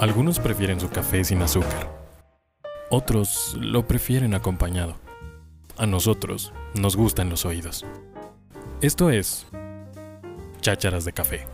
Algunos prefieren su café sin azúcar. Otros lo prefieren acompañado. A nosotros nos gustan los oídos. Esto es Chácharas de Café.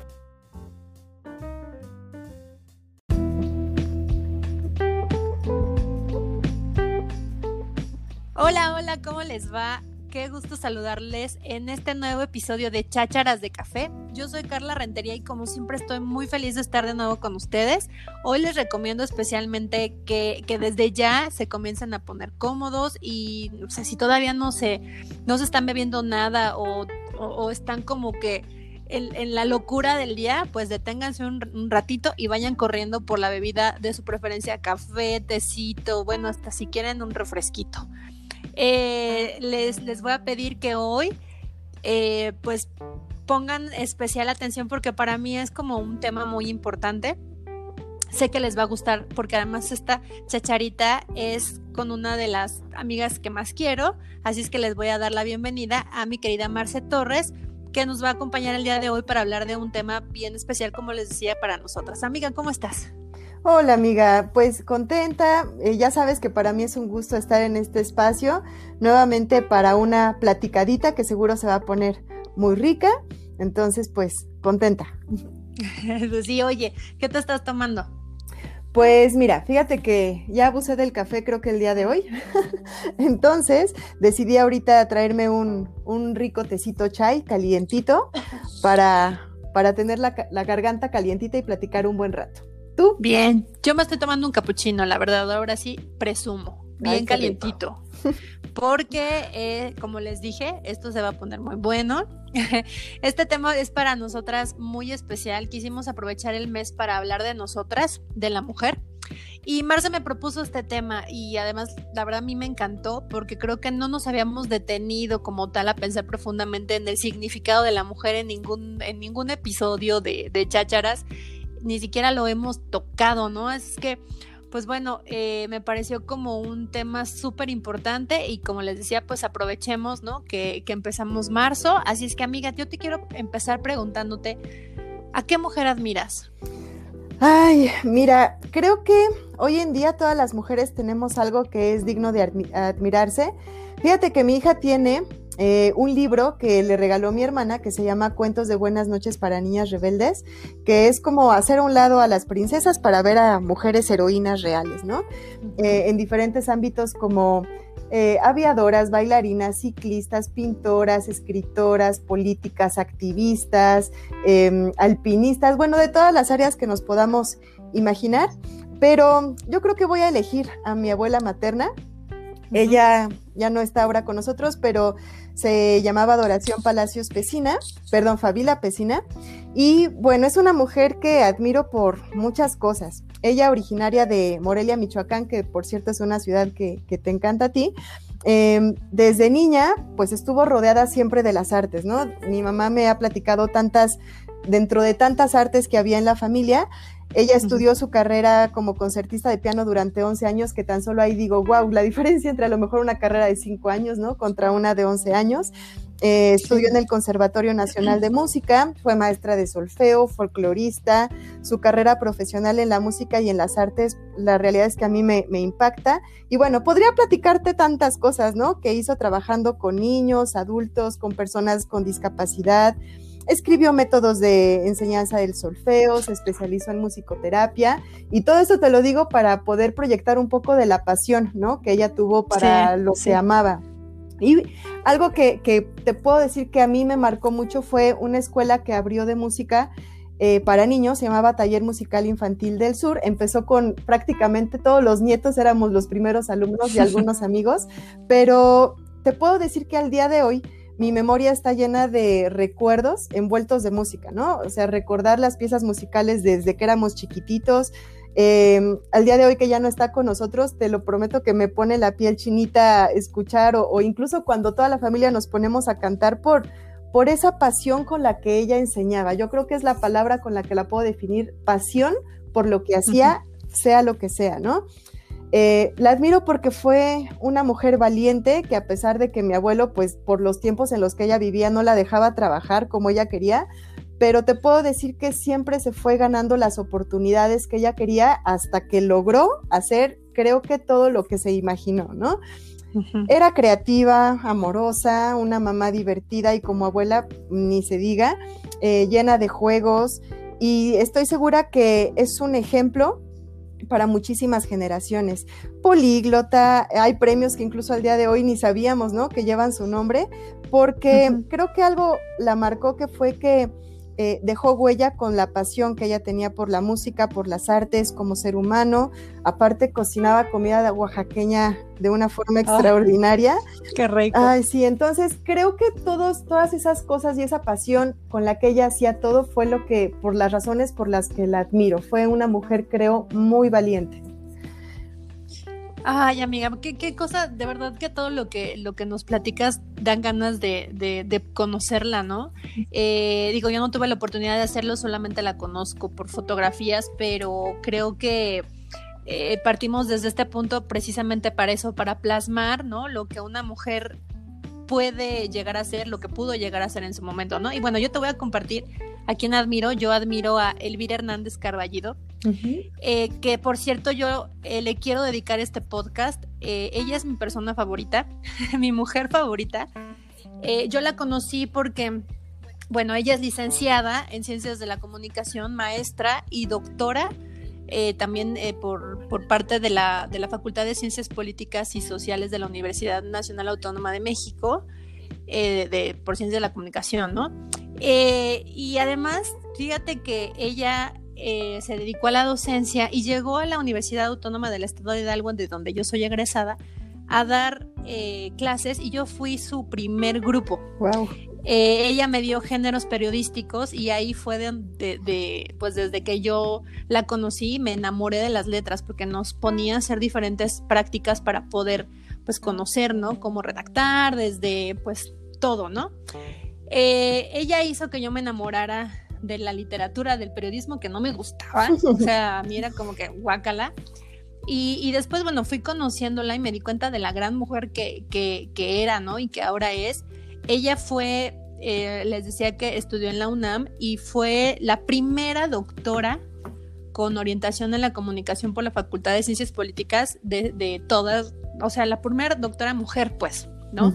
Hola, hola, ¿cómo les va? Qué gusto saludarles en este nuevo episodio de Chácharas de Café. Yo soy Carla Rentería y como siempre estoy muy feliz de estar de nuevo con ustedes. Hoy les recomiendo especialmente que, desde ya se comiencen a poner cómodos y o sea, si todavía no se, no se están bebiendo nada o, están como que en, la locura del día, pues deténganse un, un, ratito y vayan corriendo por la bebida de su preferencia, café, tecito, bueno, hasta si quieren un refresquito. Eh, les, les voy a pedir que hoy, eh, pues, pongan especial atención porque para mí es como un tema muy importante. Sé que les va a gustar porque además esta chacharita es con una de las amigas que más quiero, así es que les voy a dar la bienvenida a mi querida Marce Torres, que nos va a acompañar el día de hoy para hablar de un tema bien especial, como les decía, para nosotras. Amiga, ¿cómo estás? Hola amiga, pues contenta, eh, ya sabes que para mí es un gusto estar en este espacio, nuevamente para una platicadita que seguro se va a poner muy rica, entonces pues contenta. Pues sí, oye, ¿qué te estás tomando? Pues mira, fíjate que ya abusé del café creo que el día de hoy, entonces decidí ahorita traerme un, un rico tecito chai calientito para, para tener la, la garganta calientita y platicar un buen rato. ¿Tú? Bien, yo me estoy tomando un capuchino, la verdad, ahora sí, presumo, bien calientito. Porque, eh, como les dije, esto se va a poner muy bueno. Este tema es para nosotras muy especial. Quisimos aprovechar el mes para hablar de nosotras, de la mujer. Y Marce me propuso este tema y además la verdad a mí me encantó porque creo que no nos habíamos detenido como tal a pensar profundamente en el significado de la mujer en ningún, en ningún episodio de, de Chácharas ni siquiera lo hemos tocado, ¿no? Es que, pues bueno, eh, me pareció como un tema súper importante y como les decía, pues aprovechemos, ¿no? Que, que empezamos marzo. Así es que, amiga, yo te quiero empezar preguntándote, ¿a qué mujer admiras? Ay, mira, creo que hoy en día todas las mujeres tenemos algo que es digno de admirarse. Fíjate que mi hija tiene eh, un libro que le regaló mi hermana que se llama Cuentos de Buenas noches para Niñas Rebeldes, que es como hacer a un lado a las princesas para ver a mujeres heroínas reales, ¿no? Eh, en diferentes ámbitos como eh, aviadoras, bailarinas, ciclistas, pintoras, escritoras, políticas, activistas, em, alpinistas, bueno, de todas las áreas que nos podamos imaginar. Pero yo creo que voy a elegir a mi abuela materna. Ella ya no está ahora con nosotros, pero se llamaba Adoración Palacios Pesina, perdón, Fabila Pesina, y bueno, es una mujer que admiro por muchas cosas. Ella originaria de Morelia, Michoacán, que por cierto es una ciudad que, te encanta a ti, em, desde niña, pues estuvo rodeada siempre de las artes, ¿no? Mi mamá me ha platicado tantas, dentro de tantas artes que había en la familia, ella estudió su carrera como concertista de piano durante 11 años, que tan solo ahí digo, wow, la diferencia entre a lo mejor una carrera de 5 años, ¿no? Contra una de 11 años. Eh, estudió en el Conservatorio Nacional de Música, fue maestra de solfeo, folclorista, su carrera profesional en la música y en las artes, la realidad es que a mí me, me, impacta. Y bueno, podría platicarte tantas cosas, ¿no? Que hizo trabajando con niños, adultos, con personas con discapacidad, Escribió métodos de enseñanza del solfeo, se especializó en musicoterapia y todo esto te lo digo para poder proyectar un poco de la pasión, ¿no? Que ella tuvo para lo que amaba. Y algo que, te puedo decir que a mí me marcó mucho fue una escuela que abrió de música eh, para niños, se llamaba Taller Musical Infantil del Sur. Empezó con prácticamente todos los nietos, éramos los primeros alumnos y algunos amigos, pero te puedo decir que al día de hoy mi memoria está llena de recuerdos envueltos de música, ¿no? O sea, recordar las piezas musicales desde que éramos chiquititos. Em, al día de hoy que ya no está con nosotros, te lo prometo que me pone la piel chinita escuchar o, incluso cuando toda la familia nos ponemos a cantar por, por esa pasión con la que ella enseñaba. Yo creo que es la palabra con la que la puedo definir, pasión por lo que hacía, sea lo que sea, ¿no? Eh, la admiro porque fue una mujer valiente que a pesar de que mi abuelo, pues por los tiempos en los que ella vivía, no la dejaba trabajar como ella quería, pero te puedo decir que siempre se fue ganando las oportunidades que ella quería hasta que logró hacer, creo que todo lo que se imaginó, ¿no? Era creativa, amorosa, una mamá divertida y como abuela, ni se diga, eh, llena de juegos y estoy segura que es un ejemplo para muchísimas generaciones. Políglota, hay premios que incluso al día de hoy ni sabíamos, ¿no? Que llevan su nombre, porque creo que algo la marcó que fue que eh, dejó huella con la pasión que ella tenía por la música, por las artes, como ser humano. Aparte, cocinaba comida de oaxaqueña de una forma extraordinaria. Qué rico. Ay, sí, entonces creo que todos, todas esas cosas y esa pasión con la que ella hacía todo fue lo que, por las razones por las que la admiro. Fue una mujer, creo, muy valiente. Ay, amiga, qué, cosa, de verdad que todo lo que, lo que nos platicas dan ganas de, conocerla, ¿no? Eh, digo, yo no tuve la oportunidad de hacerlo, solamente la conozco por fotografías, pero creo que eh, partimos desde este punto precisamente para eso, para plasmar, ¿no? Lo que una mujer puede llegar a ser, lo que pudo llegar a ser en su momento, ¿no? Y bueno, yo te voy a compartir a quien admiro. Yo admiro a Elvira Hernández Carballido, eh, que por cierto yo eh, le quiero dedicar este podcast. Eh, ella es mi persona favorita, mi mujer favorita. yo la conocí porque, bueno, ella es licenciada en Ciencias de la Comunicación, maestra y doctora. También por, por, parte de la, de la Facultad de Ciencias Políticas y Sociales de la Universidad Nacional Autónoma de México, de, por Ciencias de la Comunicación, ¿no? y además, fíjate que ella eh, se dedicó a la docencia y llegó a la Universidad Autónoma del Estado de Hidalgo, de donde yo soy egresada, a dar eh, clases y yo fui su primer grupo. Wow. Eh, ella me dio géneros periodísticos y ahí fue de, pues desde que yo la conocí me enamoré de las letras porque nos ponía a hacer diferentes prácticas para poder pues conocer, ¿no? Cómo redactar, desde pues todo, ¿no? ella hizo que yo me enamorara de la literatura, del periodismo que no me gustaba, o sea, a mí era como que guácala. Y, después, bueno, fui conociéndola y me di cuenta de la gran mujer que, que, era, ¿no? Y que ahora es. Ella fue, eh, les decía que estudió en la UNAM y fue la primera doctora con orientación en la comunicación por la Facultad de Ciencias Políticas de, de todas, o sea, la primera doctora mujer, pues, ¿no?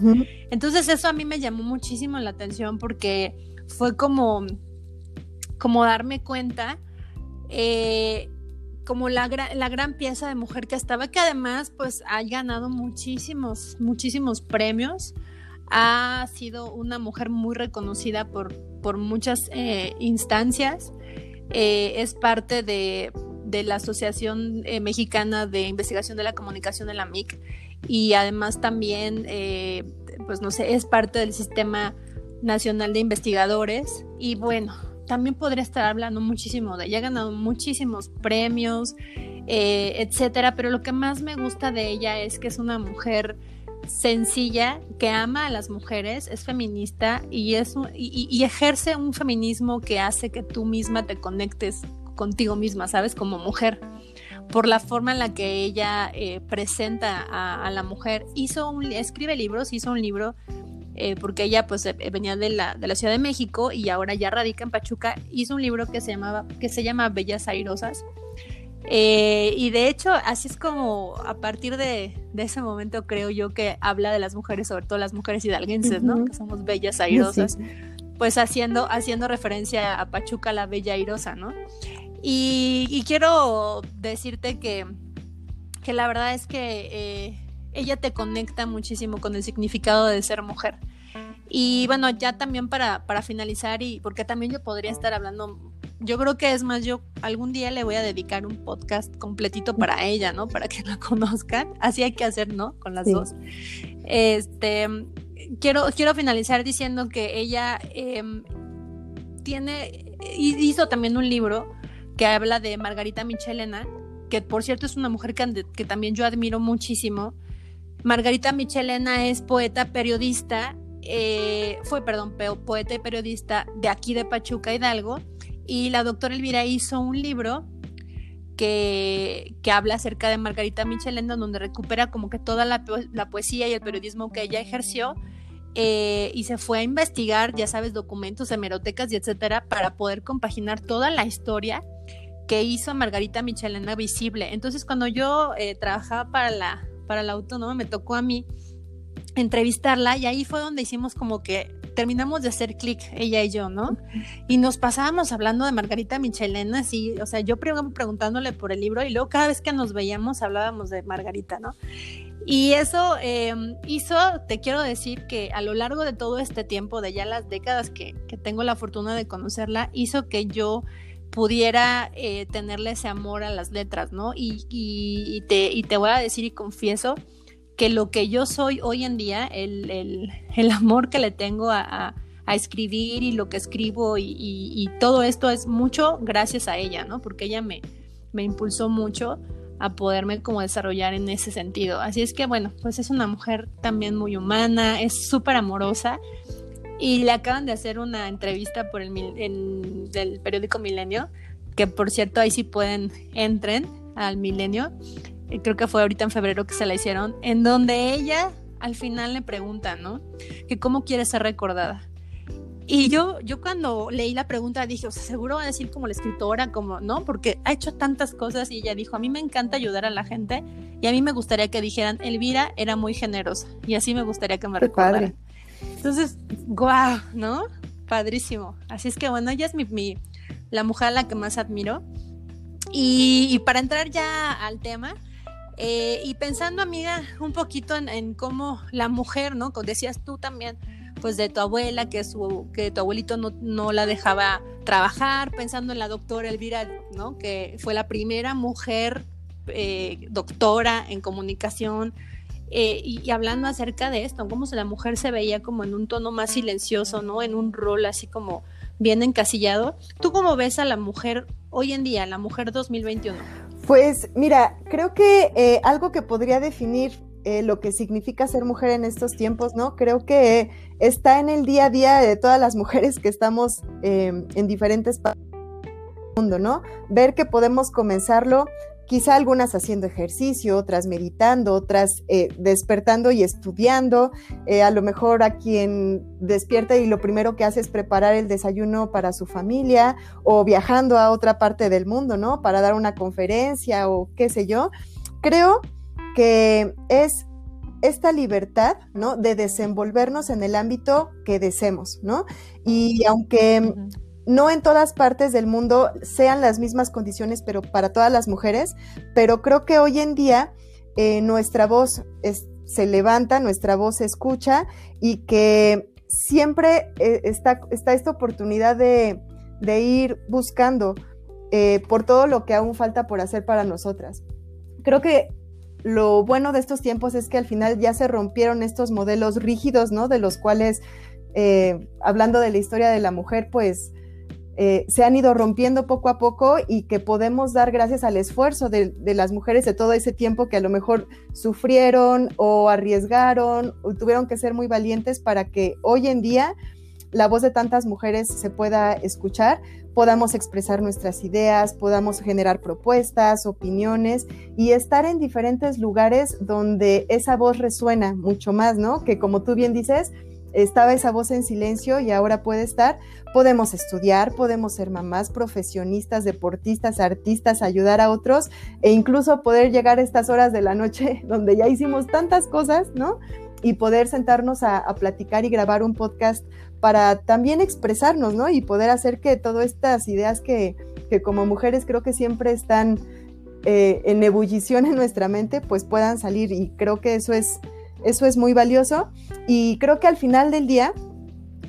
Entonces eso a mí me llamó muchísimo la atención porque fue como como darme cuenta eh, como la, la, gran pieza de mujer que estaba, que además pues ha ganado muchísimos, muchísimos premios. Ha sido una mujer muy reconocida por, por muchas eh, instancias. Eh, es parte de, de la Asociación Mexicana de Investigación de la Comunicación de la MIC y además también, pues no sé, es parte del Sistema Nacional de Investigadores. Y bueno, también podría estar hablando muchísimo de ella. Ha ganado muchísimos premios, eh, etcétera. Pero lo que más me gusta de ella es que es una mujer sencilla, que ama a las mujeres, es feminista y, es y, ejerce un feminismo que hace que tú misma te conectes contigo misma, ¿sabes? Como mujer por la forma en la que ella eh, presenta a, la mujer. Hizo un, escribe libros, hizo un libro eh, porque ella pues eh, venía de la, de la Ciudad de México y ahora ya radica en Pachuca, hizo un libro que se, llamaba, que se llama Bellas Airosas. Eh, y de hecho, así es como a partir de, ese momento creo yo que habla de las mujeres, sobre todo las mujeres hidalguenses, ¿no? Que somos bellas airosas. Pues haciendo, haciendo referencia a Pachuca, la bella airosa, ¿no? Y, quiero decirte que, que la verdad es que ella te conecta muchísimo con el significado de ser mujer. Y bueno, ya también para, para finalizar, y porque también yo podría estar hablando, yo creo que es más, yo algún día le voy a dedicar un podcast completito para ella, ¿no? Para que la conozcan. Así hay que hacer, ¿no? Con las dos. Este, quiero, quiero finalizar diciendo que ella em, tiene, hizo también un libro que habla de Margarita Michelena, que por cierto es una mujer que, que también yo admiro muchísimo Margarita Michelena es poeta, periodista, eh, fue, perdón, poeta y periodista de aquí de Pachuca, Hidalgo, y la doctora Elvira hizo un libro que, que, habla acerca de Margarita Michelena, donde recupera como que toda la, poesía y el periodismo que ella ejerció eh, y se fue a investigar, ya sabes, documentos, hemerotecas y etcétera, para poder compaginar toda la historia que hizo Margarita Michelena visible. Entonces, cuando yo eh, trabajaba para la, para la autónoma, me tocó a mí entrevistarla y ahí fue donde hicimos como que terminamos de hacer clic ella y yo, ¿no? Y nos pasábamos hablando de Margarita Michelena, así, o sea, yo preguntándole por el libro y luego cada vez que nos veíamos hablábamos de Margarita, ¿no? Y eso em, hizo, te quiero decir que a lo largo de todo este tiempo, de ya las décadas que, tengo la fortuna de conocerla, hizo que yo pudiera eh, tenerle ese amor a las letras, ¿no? Y, y, te, y te voy a decir y confieso que lo que yo soy hoy en día, el, el, amor que le tengo a, a, escribir y lo que escribo y, y, todo esto es mucho gracias a ella, ¿no? Porque ella me, me impulsó mucho a poderme como desarrollar en ese sentido. Así es que bueno, pues es una mujer también muy humana, es súper amorosa y le acaban de hacer una entrevista por el, del periódico Milenio, que por cierto ahí sí pueden, entren al Milenio creo que fue ahorita en febrero que se la hicieron, en donde ella al final le pregunta, ¿no? Que cómo quiere ser recordada. Y yo, yo cuando leí la pregunta dije, o sea, seguro va a decir como la escritora, como, ¿no? Porque ha hecho tantas cosas y ella dijo, a mí me encanta ayudar a la gente y a mí me gustaría que dijeran, Elvira era muy generosa y así me gustaría que me recordaran. Entonces, guau, ¿no? Padrísimo. Así es que bueno, ella es mi, mi, la mujer a la que más admiro. Y, y para entrar ya al tema, eh, y pensando, amiga, un poquito en, cómo la mujer, ¿no? Como decías tú también, pues de tu abuela, que, su, que tu abuelito no, la dejaba trabajar, pensando en la doctora Elvira, ¿no? Que fue la primera mujer eh, doctora en comunicación. Eh, y, hablando acerca de esto, cómo la mujer se veía como en un tono más silencioso, ¿no? En un rol así como bien encasillado. ¿Tú cómo ves a la mujer hoy en día, la mujer 2021? Pues mira, creo que eh, algo que podría definir eh, lo que significa ser mujer en estos tiempos, ¿no? Creo que está en el día a día de todas las mujeres que estamos em, en diferentes partes del mundo, ¿no? Ver que podemos comenzarlo quizá algunas haciendo ejercicio, otras meditando, otras eh, despertando y estudiando, eh, a lo mejor a quien despierta y lo primero que hace es preparar el desayuno para su familia o viajando a otra parte del mundo, ¿no? Para dar una conferencia o qué sé yo. Creo que es esta libertad, ¿no? De desenvolvernos en el ámbito que deseemos, ¿no? Y aunque no en todas partes del mundo sean las mismas condiciones, pero para todas las mujeres, pero creo que hoy en día eh, nuestra voz se levanta, nuestra voz se escucha y que siempre eh, está, esta oportunidad de, ir buscando eh, por todo lo que aún falta por hacer para nosotras. Creo que lo bueno de estos tiempos es que al final ya se rompieron estos modelos rígidos, ¿no? De los cuales, hablando de la historia de la mujer, pues eh, se han ido rompiendo poco a poco y que podemos dar gracias al esfuerzo de, las mujeres de todo ese tiempo que a lo mejor sufrieron o arriesgaron o tuvieron que ser muy valientes para que hoy en día la voz de tantas mujeres se pueda escuchar, podamos expresar nuestras ideas, podamos generar propuestas, opiniones y estar en diferentes lugares donde esa voz resuena mucho más, ¿no? Que como tú bien dices, estaba esa voz en silencio y ahora puede estar. Podemos estudiar, podemos ser mamás, profesionistas, deportistas, artistas, ayudar a otros e incluso poder llegar a estas horas de la noche donde ya hicimos tantas cosas, ¿no? Y poder sentarnos a, platicar y grabar un podcast para también expresarnos, ¿no? Y poder hacer que todas estas ideas que, como mujeres creo que siempre están eh, en ebullición en nuestra mente, pues puedan salir. Y creo que eso es eso es muy valioso y creo que al final del día,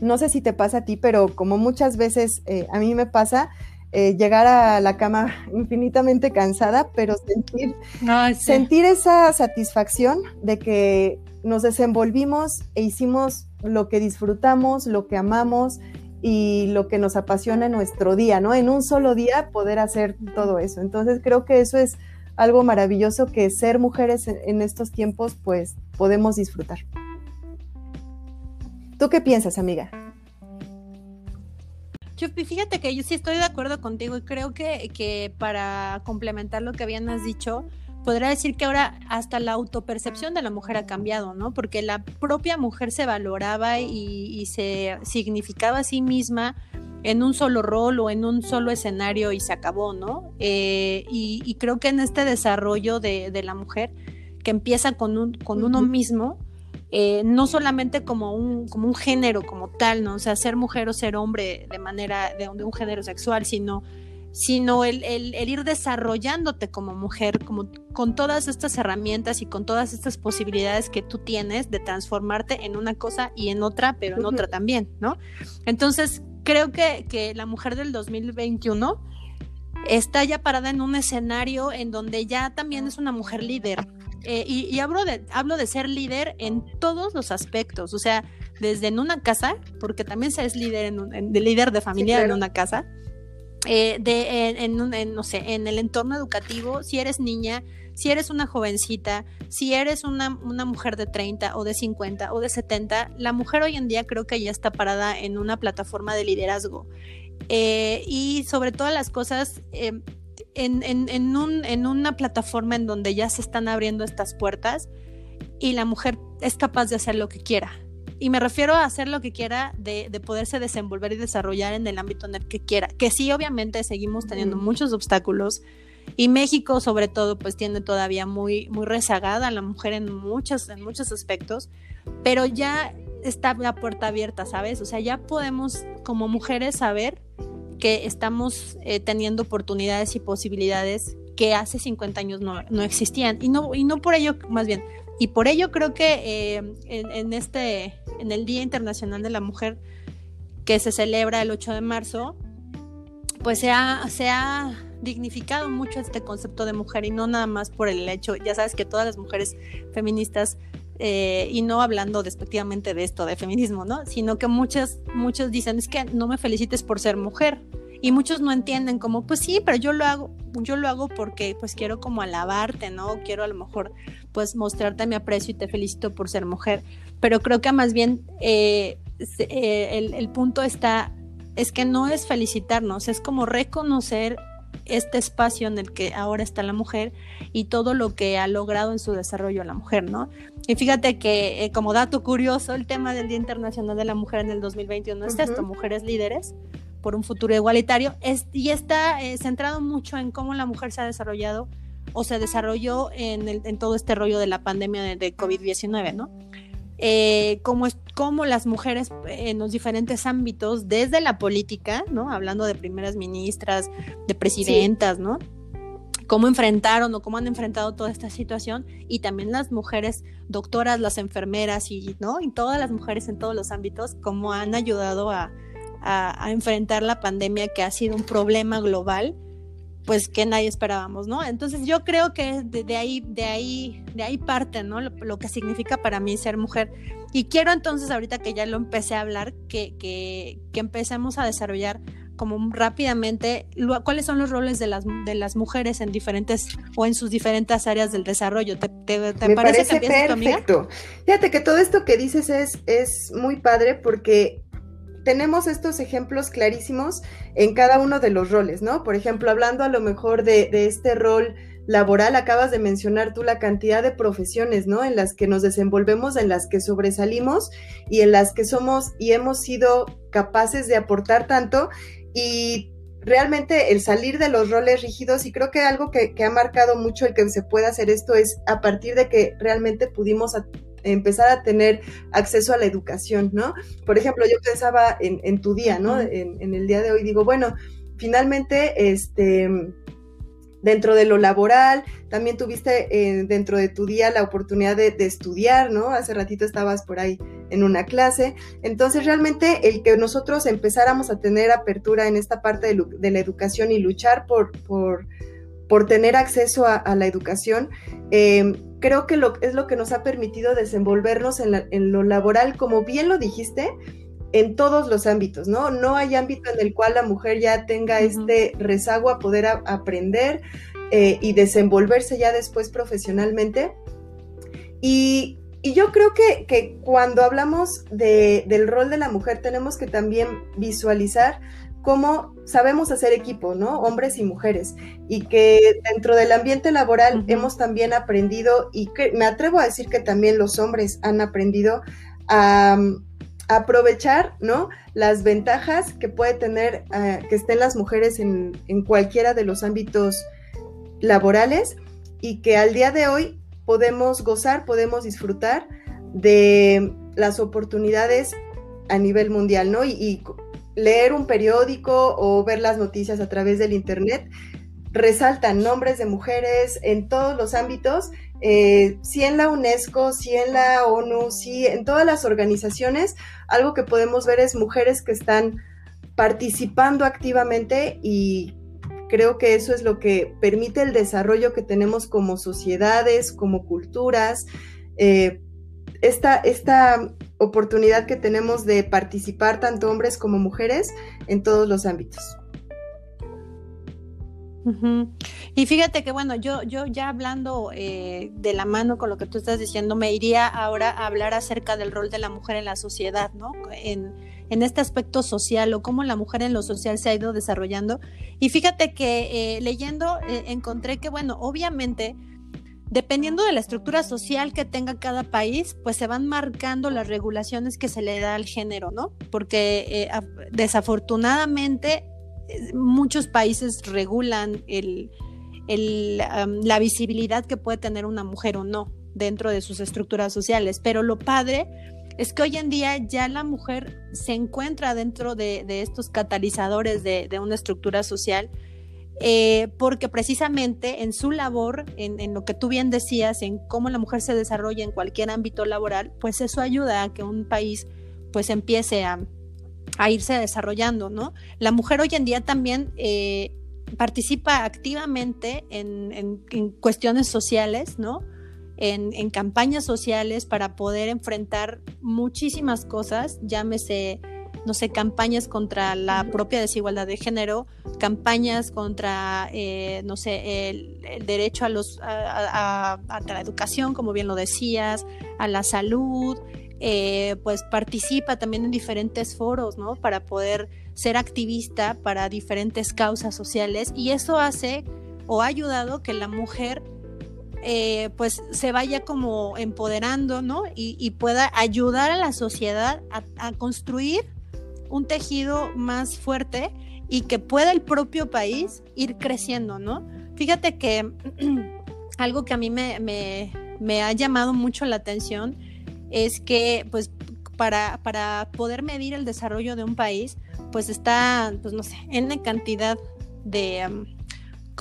no sé si te pasa a ti, pero como muchas veces eh, a mí me pasa, eh, llegar a la cama infinitamente cansada, pero sentir, sentir esa satisfacción de que nos desenvolvimos e hicimos lo que disfrutamos, lo que amamos y lo que nos apasiona en nuestro día, ¿no? En un solo día poder hacer todo eso. Entonces creo que eso es algo maravilloso que ser mujeres en, estos tiempos pues podemos disfrutar. ¿Tú qué piensas, amiga? Yo, fíjate que yo sí estoy de acuerdo contigo y creo que, que para complementar lo que habían dicho, podría decir que ahora hasta la autopercepción de la mujer ha cambiado, ¿no? Porque la propia mujer se valoraba y, se significaba a sí misma en un solo rol o en un solo escenario y se acabó, ¿no? Eh, y, creo que en este desarrollo de, la mujer, que empieza con, un, con uno mismo, eh, no solamente como un, como un género como tal, ¿no? O sea, ser mujer o ser hombre de manera de, un género sexual, sino, sino el, ir desarrollándote como mujer, como con todas estas herramientas y con todas estas posibilidades que tú tienes de transformarte en una cosa y en otra, pero en otra también, ¿no? Entonces, creo que, que la mujer del 2021 está ya parada en un escenario en donde ya también es una mujer líder, eh, y, hablo, de, hablo de ser líder en todos los aspectos, o sea, desde en una casa, porque también se es líder, en, de líder de familia en una casa, eh, de, en, no sé, en el entorno educativo, si eres niña, si eres una jovencita, si eres una, una, mujer de 30 o de 50 o de 70, la mujer hoy en día creo que ya está parada en una plataforma de liderazgo. Eh, y sobre todas las cosas, en, en, un, en una plataforma en donde ya se están abriendo estas puertas y la mujer es capaz de hacer lo que quiera. Y me refiero a hacer lo que quiera, de, de, poderse desenvolver y desarrollar en el ámbito en el que quiera. Que sí, obviamente, seguimos teniendo muchos obstáculos. Y México, sobre todo, pues tiene todavía muy, muy rezagada a la mujer en muchos, en muchos aspectos. Pero ya está la puerta abierta, ¿sabes? O sea, ya podemos como mujeres saber que estamos eh, teniendo oportunidades y posibilidades que hace 50 años no, existían. Y no, y no por ello, más bien, y por ello creo que eh, en, este, en el Día Internacional de la Mujer, que se celebra el 8 de marzo, pues se ha, se ha dignificado mucho este concepto de mujer y no nada más por el hecho, ya sabes que todas las mujeres feministas eh, y no hablando despectivamente de esto, de feminismo, ¿no? Sino que muchas, muchos dicen, es que no me felicites por ser mujer. Y muchos no entienden como, pues sí, pero yo lo hago, yo lo hago porque pues quiero como alabarte, ¿no? Quiero a lo mejor pues mostrarte mi aprecio y te felicito por ser mujer. Pero creo que más bien eh, eh, el, el punto está, es que no es felicitarnos, es como reconocer este espacio en el que ahora está la mujer y todo lo que ha logrado en su desarrollo la mujer, ¿no? Y fíjate que eh, como dato curioso, el tema del Día Internacional de la Mujer en el 2021 es esto, mujeres líderes por un futuro igualitario, es, y está eh, centrado mucho en cómo la mujer se ha desarrollado o se desarrolló en, el, en todo este rollo de la pandemia de, de COVID-19, ¿no? Eh, cómo, es, cómo las mujeres en los diferentes ámbitos, desde la política, ¿no? Hablando de primeras ministras, de presidentas, ¿no? cómo enfrentaron o cómo han enfrentado toda esta situación y también las mujeres doctoras, las enfermeras y, ¿no? y todas las mujeres en todos los ámbitos, cómo han ayudado a, a, a enfrentar la pandemia que ha sido un problema global pues que nadie esperábamos, ¿no? Entonces yo creo que de, ahí, de ahí, de ahí parte, ¿no? Lo, que significa para mí ser mujer. Y quiero entonces, ahorita que ya lo empecé a hablar, que, que, que empecemos a desarrollar como rápidamente cuáles son los roles de las, de las mujeres en diferentes o en sus diferentes áreas del desarrollo. ¿Te, Me parece, que perfecto. Fíjate que todo esto que dices es, es muy padre porque tenemos estos ejemplos clarísimos en cada uno de los roles, ¿no? Por ejemplo, hablando a lo mejor de, este rol laboral, acabas de mencionar tú la cantidad de profesiones, ¿no? En las que nos desenvolvemos, en las que sobresalimos y en las que somos y hemos sido capaces de aportar tanto y realmente el salir de los roles rígidos y creo que algo que, que ha marcado mucho el que se pueda hacer esto es a partir de que realmente pudimos empezar a tener acceso a la educación, ¿no? Por ejemplo, yo pensaba en, tu día, ¿no? En, el día de hoy, digo, bueno, finalmente, este, dentro de lo laboral, también tuviste eh, dentro de tu día la oportunidad de, estudiar, ¿no? Hace ratito estabas por ahí en una clase. Entonces, realmente el que nosotros empezáramos a tener apertura en esta parte de, la educación y luchar por, por, por tener acceso a, la educación, eh, creo que lo, es lo que nos ha permitido desenvolvernos en, lo laboral, como bien lo dijiste, en todos los ámbitos, ¿no? No hay ámbito en el cual la mujer ya tenga este rezago a poder aprender eh, y desenvolverse ya después profesionalmente. Y, yo creo que, cuando hablamos del rol de la mujer tenemos que también visualizar cómo sabemos hacer equipo, ¿no? Hombres y mujeres. Y que dentro del ambiente laboral hemos también aprendido, y que, me atrevo a decir que también los hombres han aprendido a, aprovechar, ¿no? Las ventajas que puede tener eh, que estén las mujeres en, en cualquiera de los ámbitos laborales y que al día de hoy podemos gozar, podemos disfrutar de las oportunidades a nivel mundial, ¿no? Y, leer un periódico o ver las noticias a través del Internet resaltan nombres de mujeres en todos los ámbitos, eh, sí en la UNESCO, sí en la ONU, sí en todas las organizaciones, algo que podemos ver es mujeres que están participando activamente y creo que eso es lo que permite el desarrollo que tenemos como sociedades, como culturas, eh, esta, esta oportunidad que tenemos de participar tanto hombres como mujeres en todos los ámbitos. Y fíjate que bueno, yo, yo ya hablando eh, de la mano con lo que tú estás diciendo, me iría ahora a hablar acerca del rol de la mujer en la sociedad, ¿no? En, en este aspecto social o cómo la mujer en lo social se ha ido desarrollando. Y fíjate que eh, leyendo eh, encontré que, bueno, obviamente dependiendo de la estructura social que tenga cada país, pues se van marcando las regulaciones que se le da al género, ¿no? Porque eh, desafortunadamente eh, muchos países regulan la visibilidad que puede tener una mujer o no dentro de sus estructuras sociales. Pero lo padre es que hoy en día ya la mujer se encuentra dentro de, estos catalizadores de, de una estructura social eh, porque precisamente en su labor, en, lo que tú bien decías, en cómo la mujer se desarrolla en cualquier ámbito laboral, pues eso ayuda a que un país pues empiece a, irse desarrollando, ¿no? La mujer hoy en día también eh, participa activamente en, cuestiones sociales, ¿no? En, en, campañas sociales para poder enfrentar muchísimas cosas, llámese no sé, campañas contra la propia desigualdad de género, campañas contra, eh, no sé, el, derecho a, los, a, la educación, como bien lo decías, a la salud, eh, pues participa también en diferentes foros, ¿no? Para poder ser activista para diferentes causas sociales y eso hace o ha ayudado que la mujer eh, pues se vaya como empoderando, ¿no? Y, pueda ayudar a la sociedad a, construir un tejido más fuerte y que pueda el propio país ir creciendo, ¿no? Fíjate que algo que a mí me, ha llamado mucho la atención es que, pues, para, poder medir el desarrollo de un país, pues está, pues, no sé, en cantidad de...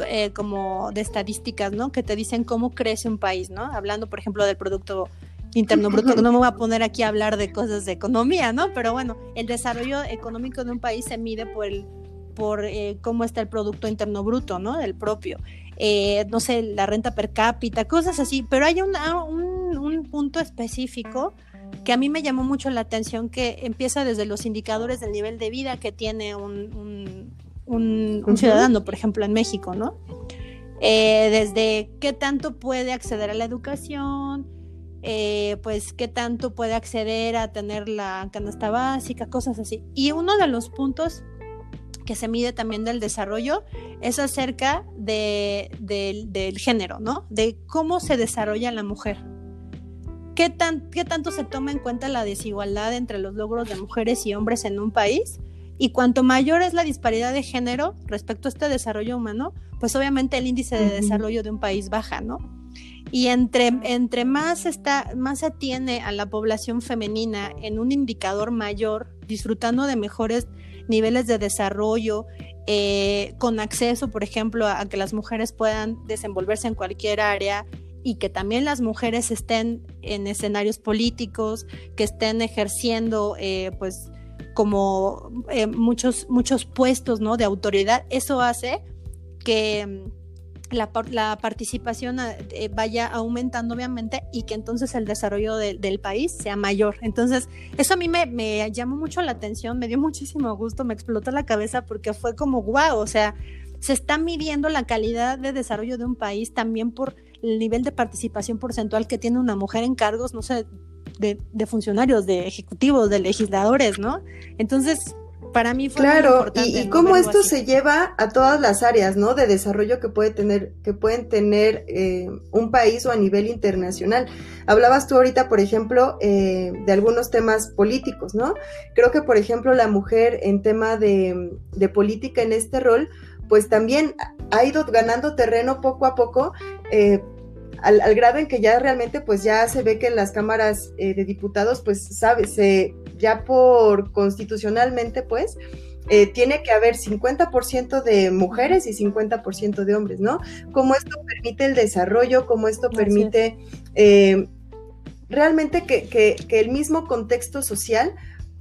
Eh, como de estadísticas, ¿no? Que te dicen cómo crece un país, ¿no? Hablando, por ejemplo, del Producto interno bruto, no me voy a poner aquí a hablar de cosas de economía, ¿no? Pero bueno, el desarrollo económico de un país se mide por el por eh, cómo está el Producto Interno Bruto, ¿no? Del propio. Eh, no sé, la renta per cápita, cosas así. Pero hay un, un, punto específico que a mí me llamó mucho la atención, que empieza desde los indicadores del nivel de vida que tiene un, un ciudadano, por ejemplo, en México, ¿no? Eh, desde qué tanto puede acceder a la educación, eh, pues qué tanto puede acceder a tener la canasta básica, cosas así. Y uno de los puntos que se mide también del desarrollo es acerca de, del género, ¿no? De cómo se desarrolla la mujer. ¿Qué, tan, ¿Qué tanto se toma en cuenta la desigualdad entre los logros de mujeres y hombres en un país? Y cuanto mayor es la disparidad de género respecto a este desarrollo humano, pues obviamente el índice de desarrollo de un país baja, ¿no? Y entre, entre más, está, más se atiene a la población femenina en un indicador mayor, disfrutando de mejores niveles de desarrollo, eh, con acceso, por ejemplo, a, que las mujeres puedan desenvolverse en cualquier área y que también las mujeres estén en escenarios políticos, que estén ejerciendo, eh, pues, como eh, muchos, muchos puestos, ¿no? De autoridad. Eso hace que la, participación eh, vaya aumentando obviamente y que entonces el desarrollo del país sea mayor. Entonces, eso a mí me, llamó mucho la atención, me dio muchísimo gusto, me explotó la cabeza porque fue como, wow, o sea, se está midiendo la calidad de desarrollo de un país también por el nivel de participación porcentual que tiene una mujer en cargos, no sé, de, de funcionarios, de ejecutivos, de legisladores, ¿no? Entonces, para mí fue claro, muy importante. y, y cómo esto se lleva a todas las áreas, ¿no? De desarrollo que puede tener, que pueden tener eh, un país o a nivel internacional. Hablabas tú ahorita, por ejemplo, eh, de algunos temas políticos, ¿no? Creo que, por ejemplo, la mujer en tema de, de política en este rol, pues también ha ido ganando terreno poco a poco. Eh, al, al, grado en que ya realmente pues ya se ve que en las cámaras eh, de diputados pues sabe, se, ya por constitucionalmente pues eh, tiene que haber 50% de mujeres y 50% de hombres, ¿no? Cómo esto permite el desarrollo, cómo esto permite eh, realmente que, que, que, el mismo contexto social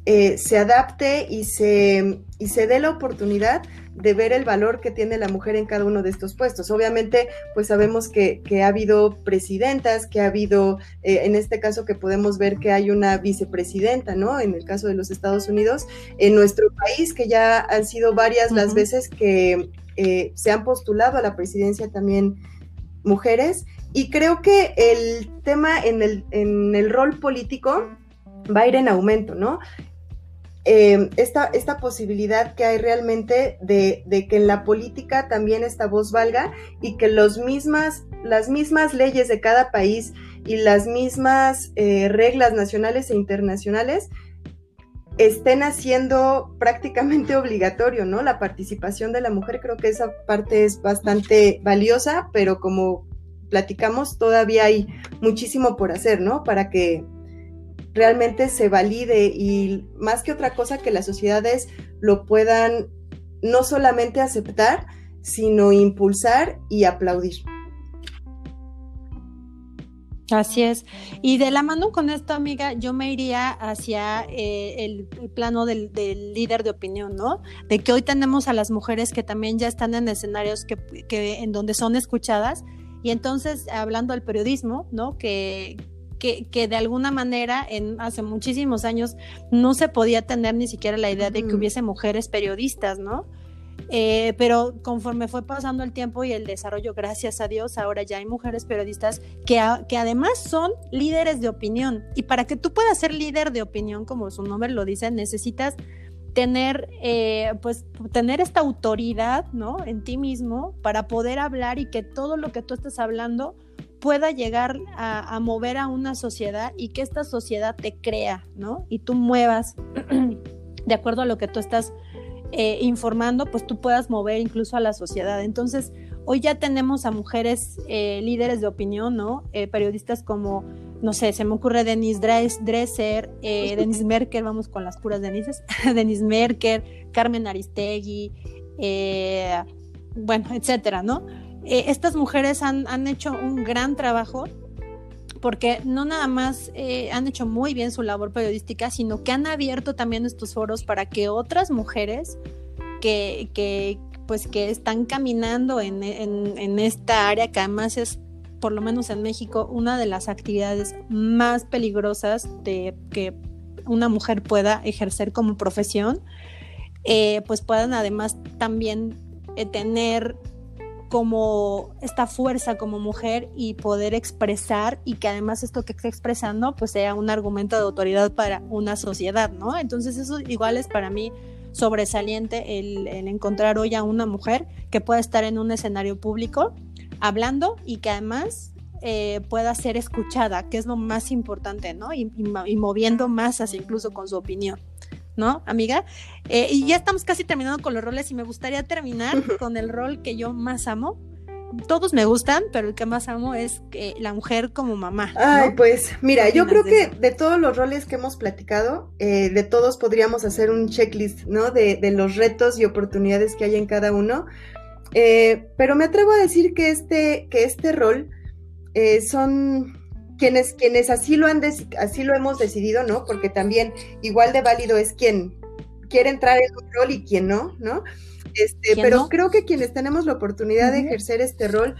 se adapte y se, y se dé la oportunidad de ver el valor que tiene la mujer en cada uno de estos puestos. Obviamente, pues sabemos que, que ha habido presidentas, que ha habido, eh, en este caso que podemos ver que hay una vicepresidenta, ¿no? En el caso de los Estados Unidos, en nuestro país, que ya han sido varias uh -huh. las veces que eh, se han postulado a la presidencia también mujeres. Y creo que el tema en el, en el rol político va a ir en aumento, ¿no? Eh, esta, esta, posibilidad que hay realmente de, que en la política también esta voz valga y que mismas, las mismas leyes de cada país y las mismas eh, reglas nacionales e internacionales estén haciendo prácticamente obligatorio, ¿no? La participación de la mujer, creo que esa parte es bastante valiosa, pero como platicamos, todavía hay muchísimo por hacer, ¿no? Para que realmente se valide y más que otra cosa que las sociedades lo puedan no solamente aceptar, sino impulsar y aplaudir. Así es. Y de la mano con esto, amiga, yo me iría hacia eh, el, plano del, del, líder de opinión, ¿no? De que hoy tenemos a las mujeres que también ya están en escenarios que, que en donde son escuchadas. Y entonces, hablando del periodismo, ¿no? Que, que, que, de alguna manera en hace muchísimos años no se podía tener ni siquiera la idea de que hubiese mujeres periodistas, ¿no? Eh, pero conforme fue pasando el tiempo y el desarrollo, gracias a Dios, ahora ya hay mujeres periodistas que, a, que además son líderes de opinión. Y para que tú puedas ser líder de opinión, como su nombre lo dice, necesitas tener, eh, pues, tener esta autoridad, ¿no? En ti mismo para poder hablar y que todo lo que tú estás hablando pueda llegar a, a, mover a una sociedad y que esta sociedad te crea, ¿no? Y tú muevas de acuerdo a lo que tú estás eh, informando, pues tú puedas mover incluso a la sociedad. Entonces, hoy ya tenemos a mujeres eh, líderes de opinión, ¿no? Eh, periodistas como, no sé, se me ocurre Denise Dresser, Denise Merker, vamos con las puras Denises, Denise Merker, Carmen Aristegui, bueno, etcétera, ¿no? Eh, estas mujeres han, han, hecho un gran trabajo porque no nada más eh, han hecho muy bien su labor periodística, sino que han abierto también estos foros para que otras mujeres que, que pues que están caminando en, en, esta área que además es por lo menos en México una de las actividades más peligrosas de que una mujer pueda ejercer como profesión eh, pues puedan además también tener como esta fuerza como mujer y poder expresar y que además esto que esté expresando pues sea un argumento de autoridad para una sociedad, ¿no? Entonces eso igual es para mí sobresaliente el, encontrar hoy a una mujer que pueda estar en un escenario público hablando y que además eh, pueda ser escuchada, que es lo más importante, ¿no? Y, y moviendo masas incluso con su opinión. ¿No, amiga? Eh, y ya estamos casi terminando con los roles y me gustaría terminar con el rol que yo más amo. Todos me gustan, pero el que más amo es eh, la mujer como mamá. ¿no? Ay, pues mira, yo creo que de, de, todos los roles que hemos platicado, eh, de todos podríamos hacer un checklist, ¿no? De, de, los retos y oportunidades que hay en cada uno. Pero me atrevo a decir que este, que este rol son quienes, quienes así lo han así lo hemos decidido, ¿no? Porque también igual de válido es quien quiere entrar en un rol y quien no, ¿no? Este, pero no? creo que quienes tenemos la oportunidad uh -huh. de ejercer este rol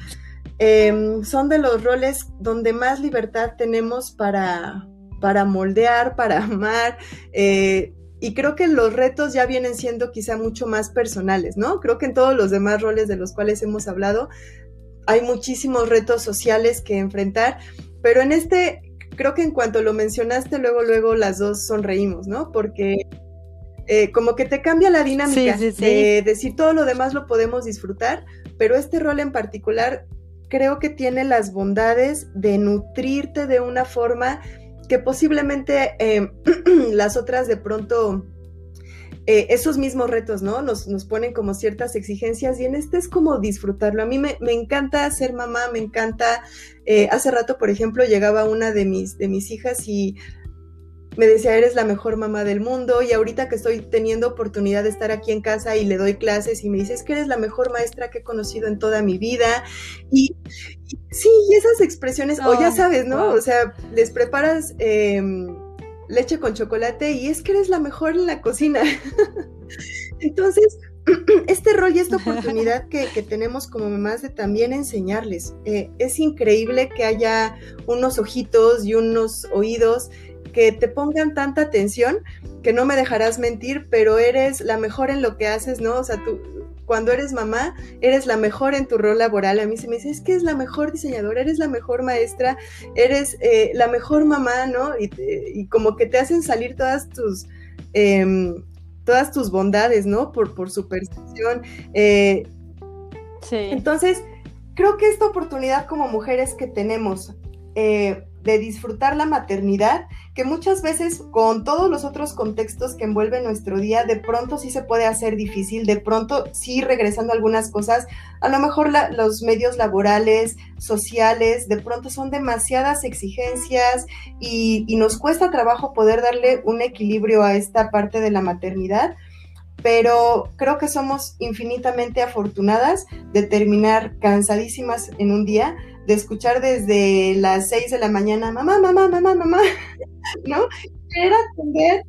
eh, son de los roles donde más libertad tenemos para, para moldear, para amar. Eh, y creo que los retos ya vienen siendo quizá mucho más personales, ¿no? Creo que en todos los demás roles de los cuales hemos hablado hay muchísimos retos sociales que enfrentar pero en este, creo que en cuanto lo mencionaste, luego, luego las dos sonreímos, ¿no? Porque eh, como que te cambia la dinámica de decir todo lo demás lo podemos disfrutar, pero este rol en particular creo que tiene las bondades de nutrirte de una forma que posiblemente eh, las otras de pronto eh, esos mismos retos, ¿no? Nos, nos, ponen como ciertas exigencias y en este es como disfrutarlo. A mí me, encanta ser mamá, me encanta. Eh, hace rato, por ejemplo, llegaba una de mis, de mis hijas y me decía, eres la mejor mamá del mundo y ahorita que estoy teniendo oportunidad de estar aquí en casa y le doy clases y me dice, es que eres la mejor maestra que he conocido en toda mi vida. Y, sí, y esas expresiones, o ya sabes, ¿no? O sea, les preparas em, leche con chocolate y es que eres la mejor en la cocina. Entonces, este rol y esta oportunidad que, tenemos como mamás de también enseñarles. Eh, es increíble que haya unos ojitos y unos oídos que te pongan tanta atención que no me dejarás mentir, pero eres la mejor en lo que haces, ¿no? O sea, tú cuando eres mamá, eres la mejor en tu rol laboral. A mí se me dice, es que es la mejor diseñadora, eres la mejor maestra, eres eh, la mejor mamá, ¿no? Y, como que te hacen salir todas tus... Em, todas tus bondades, ¿no? Por, por su percepción. Eh, sí. Entonces, creo que esta oportunidad como mujeres que tenemos eh, de disfrutar la maternidad, que muchas veces con todos los otros contextos que envuelve nuestro día, de pronto sí se puede hacer difícil, de pronto sí regresando algunas cosas, a lo mejor los medios laborales, sociales, de pronto son demasiadas exigencias y nos cuesta trabajo poder darle un equilibrio a esta parte de la maternidad pero creo que somos infinitamente afortunadas de terminar cansadísimas en un día, de escuchar desde las 6 de la mañana, mamá, mamá, mamá, mamá, ¿no? Era atender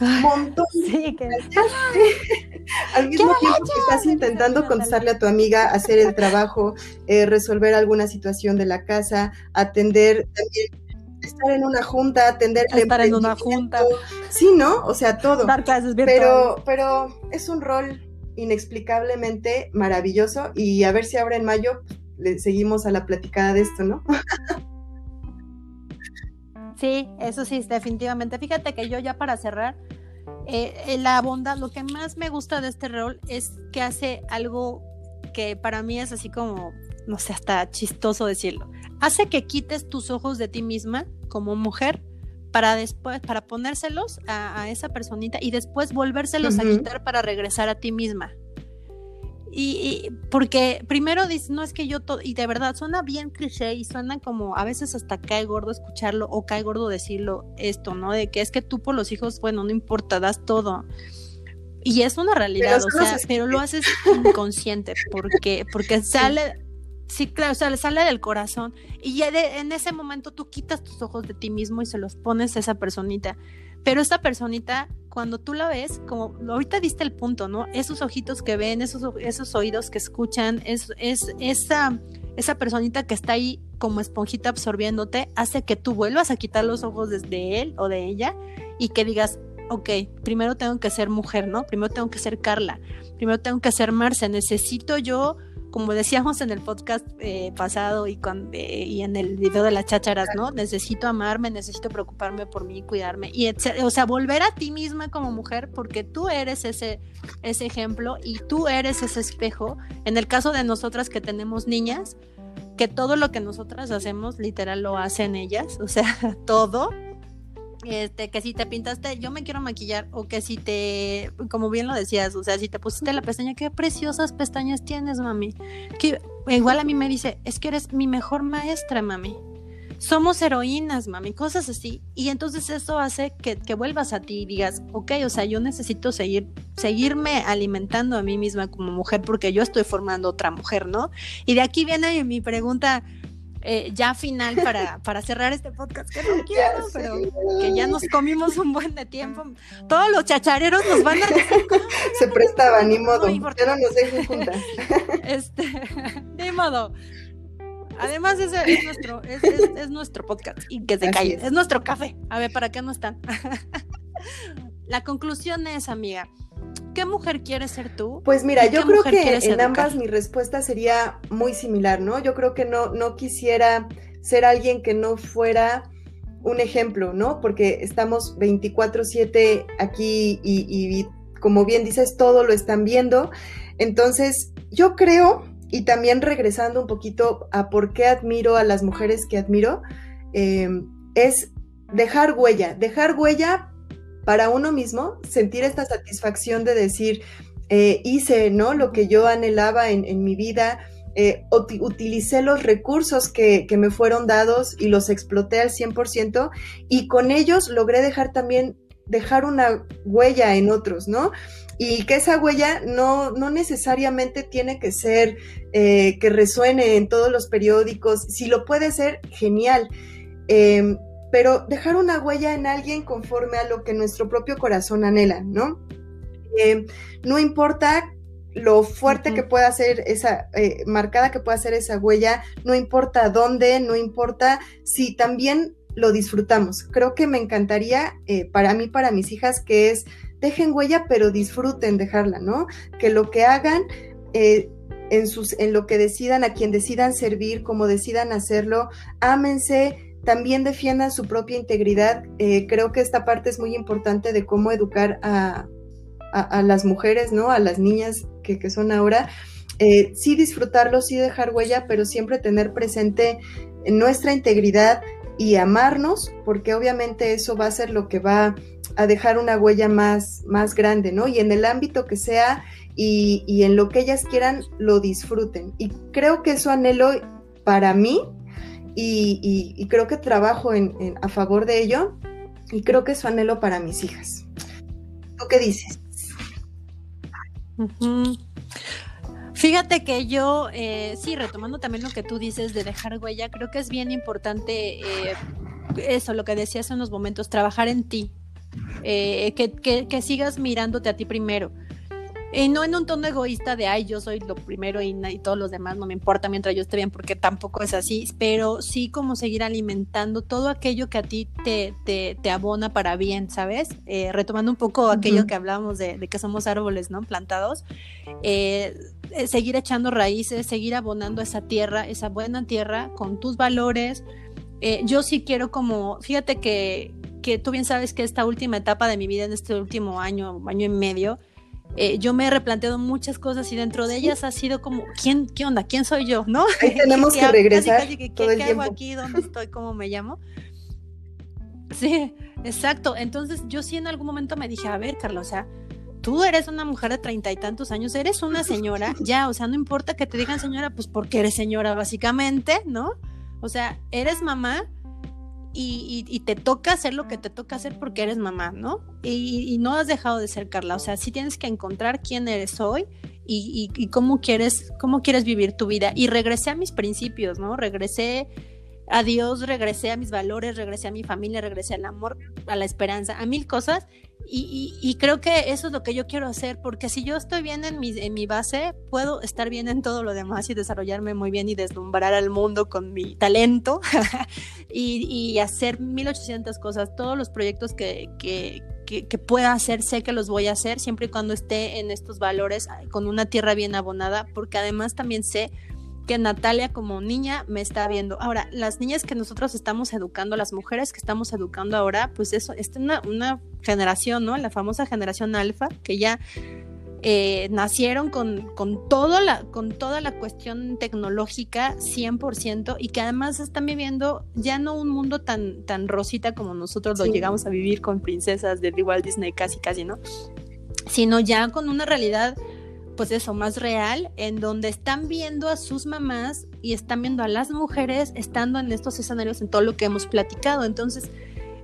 un montón sí, que... al mismo tiempo que estás intentando contestarle a tu amiga, hacer el trabajo, eh, resolver alguna situación de la casa, atender también estar en una junta, atender estar en una junta. Sí, ¿no? O sea, todo. Dar clases Pero, pero es un rol inexplicablemente maravilloso y a ver si ahora en mayo le seguimos a la platicada de esto, ¿no? Sí, eso sí, definitivamente. Fíjate que yo ya para cerrar, eh, eh, la bondad, lo que más me gusta de este rol es que hace algo que para mí es así como, no sé, hasta chistoso decirlo. Hace que quites tus ojos de ti misma como mujer para después, para ponérselos a, esa personita y después volvérselos a quitar para regresar a ti misma. Y, porque primero dices, no es que yo todo, y de verdad suena bien cliché y suena como a veces hasta cae gordo escucharlo o cae gordo decirlo esto, ¿no? De que es que tú por los hijos, bueno, no importa, das todo. Y es una realidad, o sea, pero lo haces inconsciente porque, porque sale, sí, claro, o sea, le sale del corazón y ya en ese momento tú quitas tus ojos de ti mismo y se los pones a esa personita. Pero esta personita cuando tú la ves, como ahorita diste el punto, ¿no? Esos ojitos que ven, esos, esos oídos que escuchan, es, es esa, esa personita que está ahí como esponjita absorbiéndote, hace que tú vuelvas a quitar los ojos desde él o de ella y que digas, ok, primero tengo que ser mujer, ¿no? Primero tengo que ser Carla, primero tengo que ser Marce, necesito yo como decíamos en el podcast eh, pasado y, con, eh, y en el video de las chácharas, ¿no? Necesito amarme, necesito preocuparme por mí, cuidarme. Y o sea, volver a ti misma como mujer, porque tú eres ese, ese ejemplo y tú eres ese espejo. En el caso de nosotras que tenemos niñas, que todo lo que nosotras hacemos, literal, lo hacen ellas, o sea, todo este, que si te pintaste, yo me quiero maquillar, o que si te, como bien lo decías, o sea, si te pusiste la pestaña, qué preciosas pestañas tienes, mami. Que igual a mí me dice, es que eres mi mejor maestra, mami. Somos heroínas, mami, cosas así. Y entonces eso hace que, que vuelvas a ti y digas, ok, o sea, yo necesito seguir, seguirme alimentando a mí misma como mujer porque yo estoy formando otra mujer, ¿no? Y de aquí viene mi pregunta eh, ya final para, para cerrar este podcast, que no quiero, pero que ya nos comimos un buen de tiempo. Todos los chachareros nos van a Se prestaban, ni modo, no, ya no nos dejen juntas. Este, ni modo. Además, ese es nuestro, es, es, nuestro podcast y que se calle. Es. nuestro café. A ver, ¿para qué no están? La conclusión es, amiga, ¿Qué mujer quieres ser tú? Pues mira, yo creo que en ambas mi respuesta sería muy similar, ¿no? Yo creo que no, no quisiera ser alguien que no fuera un ejemplo, ¿no? Porque estamos 24/7 aquí y, como bien dices, todo lo están viendo. Entonces, yo creo, y también regresando un poquito a por qué admiro a las mujeres que admiro, eh, es dejar huella, dejar huella para uno mismo, sentir esta satisfacción de decir, eh, hice, ¿no? Lo que yo anhelaba en, mi vida, eh, utilicé los recursos que, que, me fueron dados y los exploté al 100% y con ellos logré dejar también, dejar una huella en otros, ¿no? Y que esa huella no, no necesariamente tiene que ser eh, que resuene en todos los periódicos, si lo puede ser, genial. Em, pero dejar una huella en alguien conforme a lo que nuestro propio corazón anhela, ¿no? Eh, no importa lo fuerte que pueda ser esa, eh, marcada que pueda ser esa huella, no importa dónde, no importa si también lo disfrutamos. Creo que me encantaría eh, para mí, para mis hijas, que es dejen huella, pero disfruten dejarla, ¿no? Que lo que hagan en, sus, en lo que decidan, a quien decidan servir, como decidan hacerlo, ámense, también defiendan su propia integridad. Eh, creo que esta parte es muy importante de cómo educar a, las mujeres, ¿no? A las niñas que, son ahora. Eh, sí disfrutarlo, sí dejar huella, pero siempre tener presente nuestra integridad y amarnos, porque obviamente eso va a ser lo que va a dejar una huella más, más grande, ¿no? Y en el ámbito que sea y, y en lo que ellas quieran, lo disfruten. Y creo que eso anhelo para mí y, creo que trabajo en, a favor de ello y creo que es su anhelo para mis hijas. ¿Tú qué dices? Fíjate que yo, eh, sí, retomando también lo que tú dices de dejar huella, creo que es bien importante eh, eso, lo que decías en unos momentos, trabajar en ti, eh, que, que, sigas mirándote a ti primero. Y no en un tono egoísta de, ay, yo soy lo primero y, y, todos los demás no me importa mientras yo esté bien, porque tampoco es así, pero sí como seguir alimentando todo aquello que a ti te, te, te abona para bien, ¿sabes? Eh, retomando un poco aquello que hablábamos de, de, que somos árboles, ¿no? Plantados, eh, eh, seguir echando raíces, seguir abonando esa tierra, esa buena tierra con tus valores. yo sí quiero como, fíjate que, que tú bien sabes que esta última etapa de mi vida, en este último año, año y medio, eh, yo me he replanteado muchas cosas y dentro de ellas ha sido como, ¿quién, qué onda? ¿Quién soy yo? ¿No? Ahí tenemos que regresar. ¿Qué, ¿qué hago aquí? ¿Dónde estoy? ¿Cómo me llamo? Sí, exacto. Entonces yo sí en algún momento me dije, a ver, Carla, o sea, tú eres una mujer de treinta y tantos años, eres una señora, ya, o sea, no importa que te digan señora, pues porque eres señora, básicamente, ¿no? O sea, eres mamá, y, te toca hacer lo que te toca hacer porque eres mamá, ¿no? Y, no has dejado de ser Carla, o sea, sí tienes que encontrar quién eres hoy y, cómo, quieres, cómo quieres vivir tu vida. Y regresé a mis principios, ¿no? Regresé a Dios, regresé a mis valores, regresé a mi familia, regresé al amor, a la esperanza, a mil cosas y, creo que eso es lo que yo quiero hacer, porque si yo estoy bien en mi, en mi base, puedo estar bien en todo lo demás y desarrollarme muy bien y deslumbrar al mundo con mi talento y, hacer 1800 cosas. Todos los proyectos que, que, que, pueda hacer, sé que los voy a hacer siempre y cuando esté en estos valores, con una tierra bien abonada, porque además también sé que Natalia como niña me está viendo. Ahora, las niñas que nosotros estamos educando, las mujeres que estamos educando ahora, pues eso, es una, una generación, ¿no? La famosa generación alfa, que ya eh, nacieron con, con, todo la, con toda la cuestión tecnológica 100% y que además están viviendo ya no un mundo tan, tan rosita como nosotros lo llegamos a vivir con princesas de Walt Disney casi casi, ¿no? Sino ya con una realidad pues eso, más real, en donde están viendo a sus mamás y están viendo a las mujeres estando en estos escenarios en todo lo que hemos platicado. Entonces,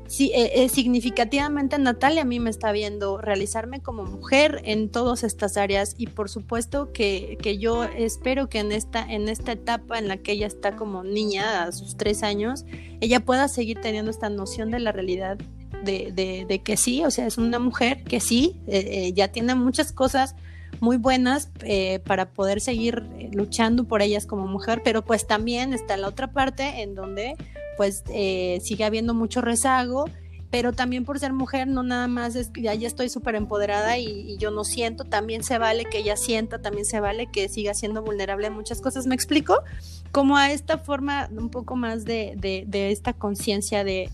sí, eh, eh, significativamente Natalia a mí me está viendo realizarme como mujer en todas estas áreas y por supuesto que, que, yo espero que en esta, en esta etapa en la que ella está como niña a sus tres años, ella pueda seguir teniendo esta noción de la realidad de, de, de que sí, o sea, es una mujer que sí, eh, ya tiene muchas cosas muy buenas eh, para poder seguir eh, luchando por ellas como mujer, pero pues también está la otra parte en donde pues eh, sigue habiendo mucho rezago, pero también por ser mujer no nada más es que ya, ya estoy súper empoderada y, yo no siento, también se vale que ella sienta, también se vale que siga siendo vulnerable en muchas cosas, ¿me explico? Como a esta forma un poco más de, de, de esta conciencia de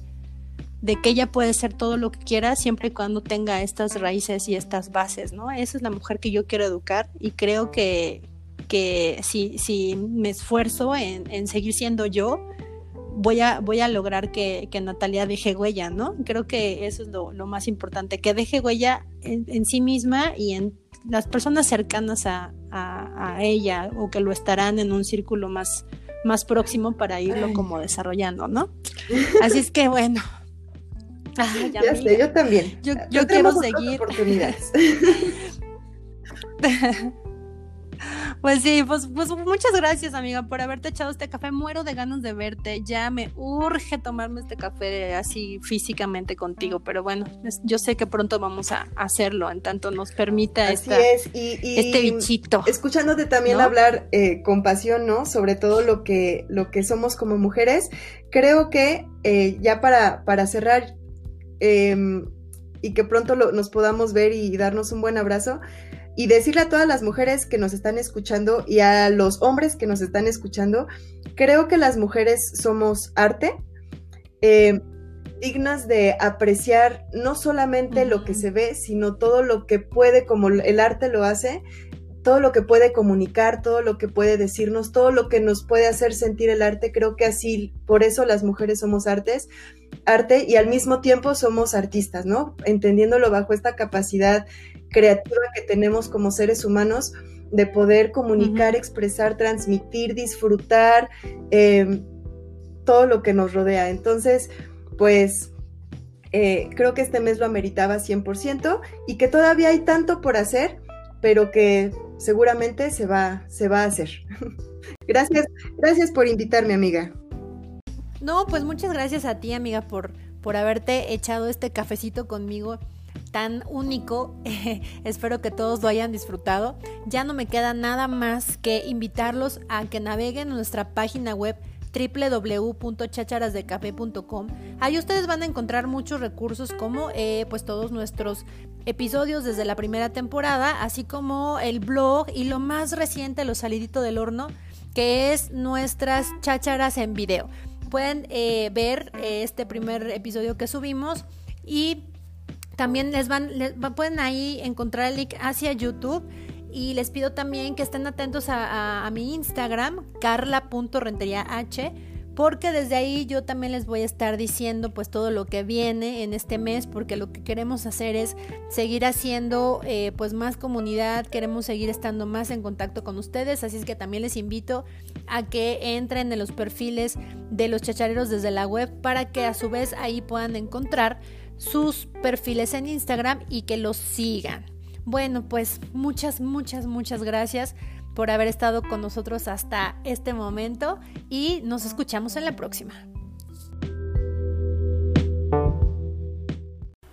de que ella puede ser todo lo que quiera siempre y cuando tenga estas raíces y estas bases, ¿no? Esa es la mujer que yo quiero educar y creo que, que si, si me esfuerzo en, en seguir siendo yo, voy a, voy a lograr que, que, Natalia deje huella, ¿no? Creo que eso es lo, lo más importante, que deje huella en, en, sí misma y en las personas cercanas a, a, a, ella o que lo estarán en un círculo más, más próximo para irlo como desarrollando, ¿no? Así es que bueno. Ya sé, yo también. Yo, yo quiero seguir. Oportunidades. Pues sí, pues, pues muchas gracias, amiga, por haberte echado este café. Muero de ganas de verte. Ya me urge tomarme este café así físicamente contigo, pero bueno, yo sé que pronto vamos a hacerlo, en tanto nos permita así esta, es. Y, y, este bichito. Escuchándote también ¿no? hablar eh, con pasión, ¿no? Sobre todo lo que, lo que somos como mujeres. Creo que eh, ya para, para cerrar eh, y que pronto lo, nos podamos ver y darnos un buen abrazo y decirle a todas las mujeres que nos están escuchando y a los hombres que nos están escuchando, creo que las mujeres somos arte, eh, dignas de apreciar no solamente uh -huh. lo que se ve, sino todo lo que puede, como el arte lo hace, todo lo que puede comunicar, todo lo que puede decirnos, todo lo que nos puede hacer sentir el arte, creo que así, por eso las mujeres somos artes, arte y al mismo tiempo somos artistas, ¿no? Entendiéndolo bajo esta capacidad creativa que tenemos como seres humanos de poder comunicar, uh -huh. expresar, transmitir, disfrutar eh, todo lo que nos rodea. Entonces, pues eh, creo que este mes lo ameritaba 100% y que todavía hay tanto por hacer, pero que seguramente se va, se va a hacer. gracias, gracias por invitarme, amiga. No, pues muchas gracias a ti, amiga, por, por haberte echado este cafecito conmigo tan único. Espero que todos lo hayan disfrutado. Ya no me queda nada más que invitarlos a que naveguen en nuestra página web www.chacharasdecafe.com. Ahí ustedes van a encontrar muchos recursos como eh, pues todos nuestros episodios desde la primera temporada, así como el blog y lo más reciente, lo salidito del horno, que es nuestras chácharas en video. Pueden eh, ver eh, este primer episodio que subimos y también les van, les, pueden ahí encontrar el link hacia YouTube y les pido también que estén atentos a, mi Instagram, carla.renteriah, porque desde ahí yo también les voy a estar diciendo pues todo lo que viene en este mes, porque lo que queremos hacer es seguir haciendo eh, pues más comunidad, queremos seguir estando más en contacto con ustedes, así es que también les invito a que entren en los perfiles de los chachareros desde la web para que a su vez ahí puedan encontrar sus perfiles en Instagram y que los sigan. Bueno, pues muchas, muchas, muchas gracias por haber estado con nosotros hasta este momento y nos escuchamos en la próxima.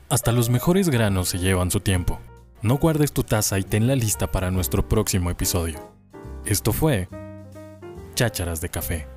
Hasta los mejores granos se llevan su tiempo. No guardes tu taza y tenla lista para nuestro próximo episodio. Esto fue Chácharas de Café.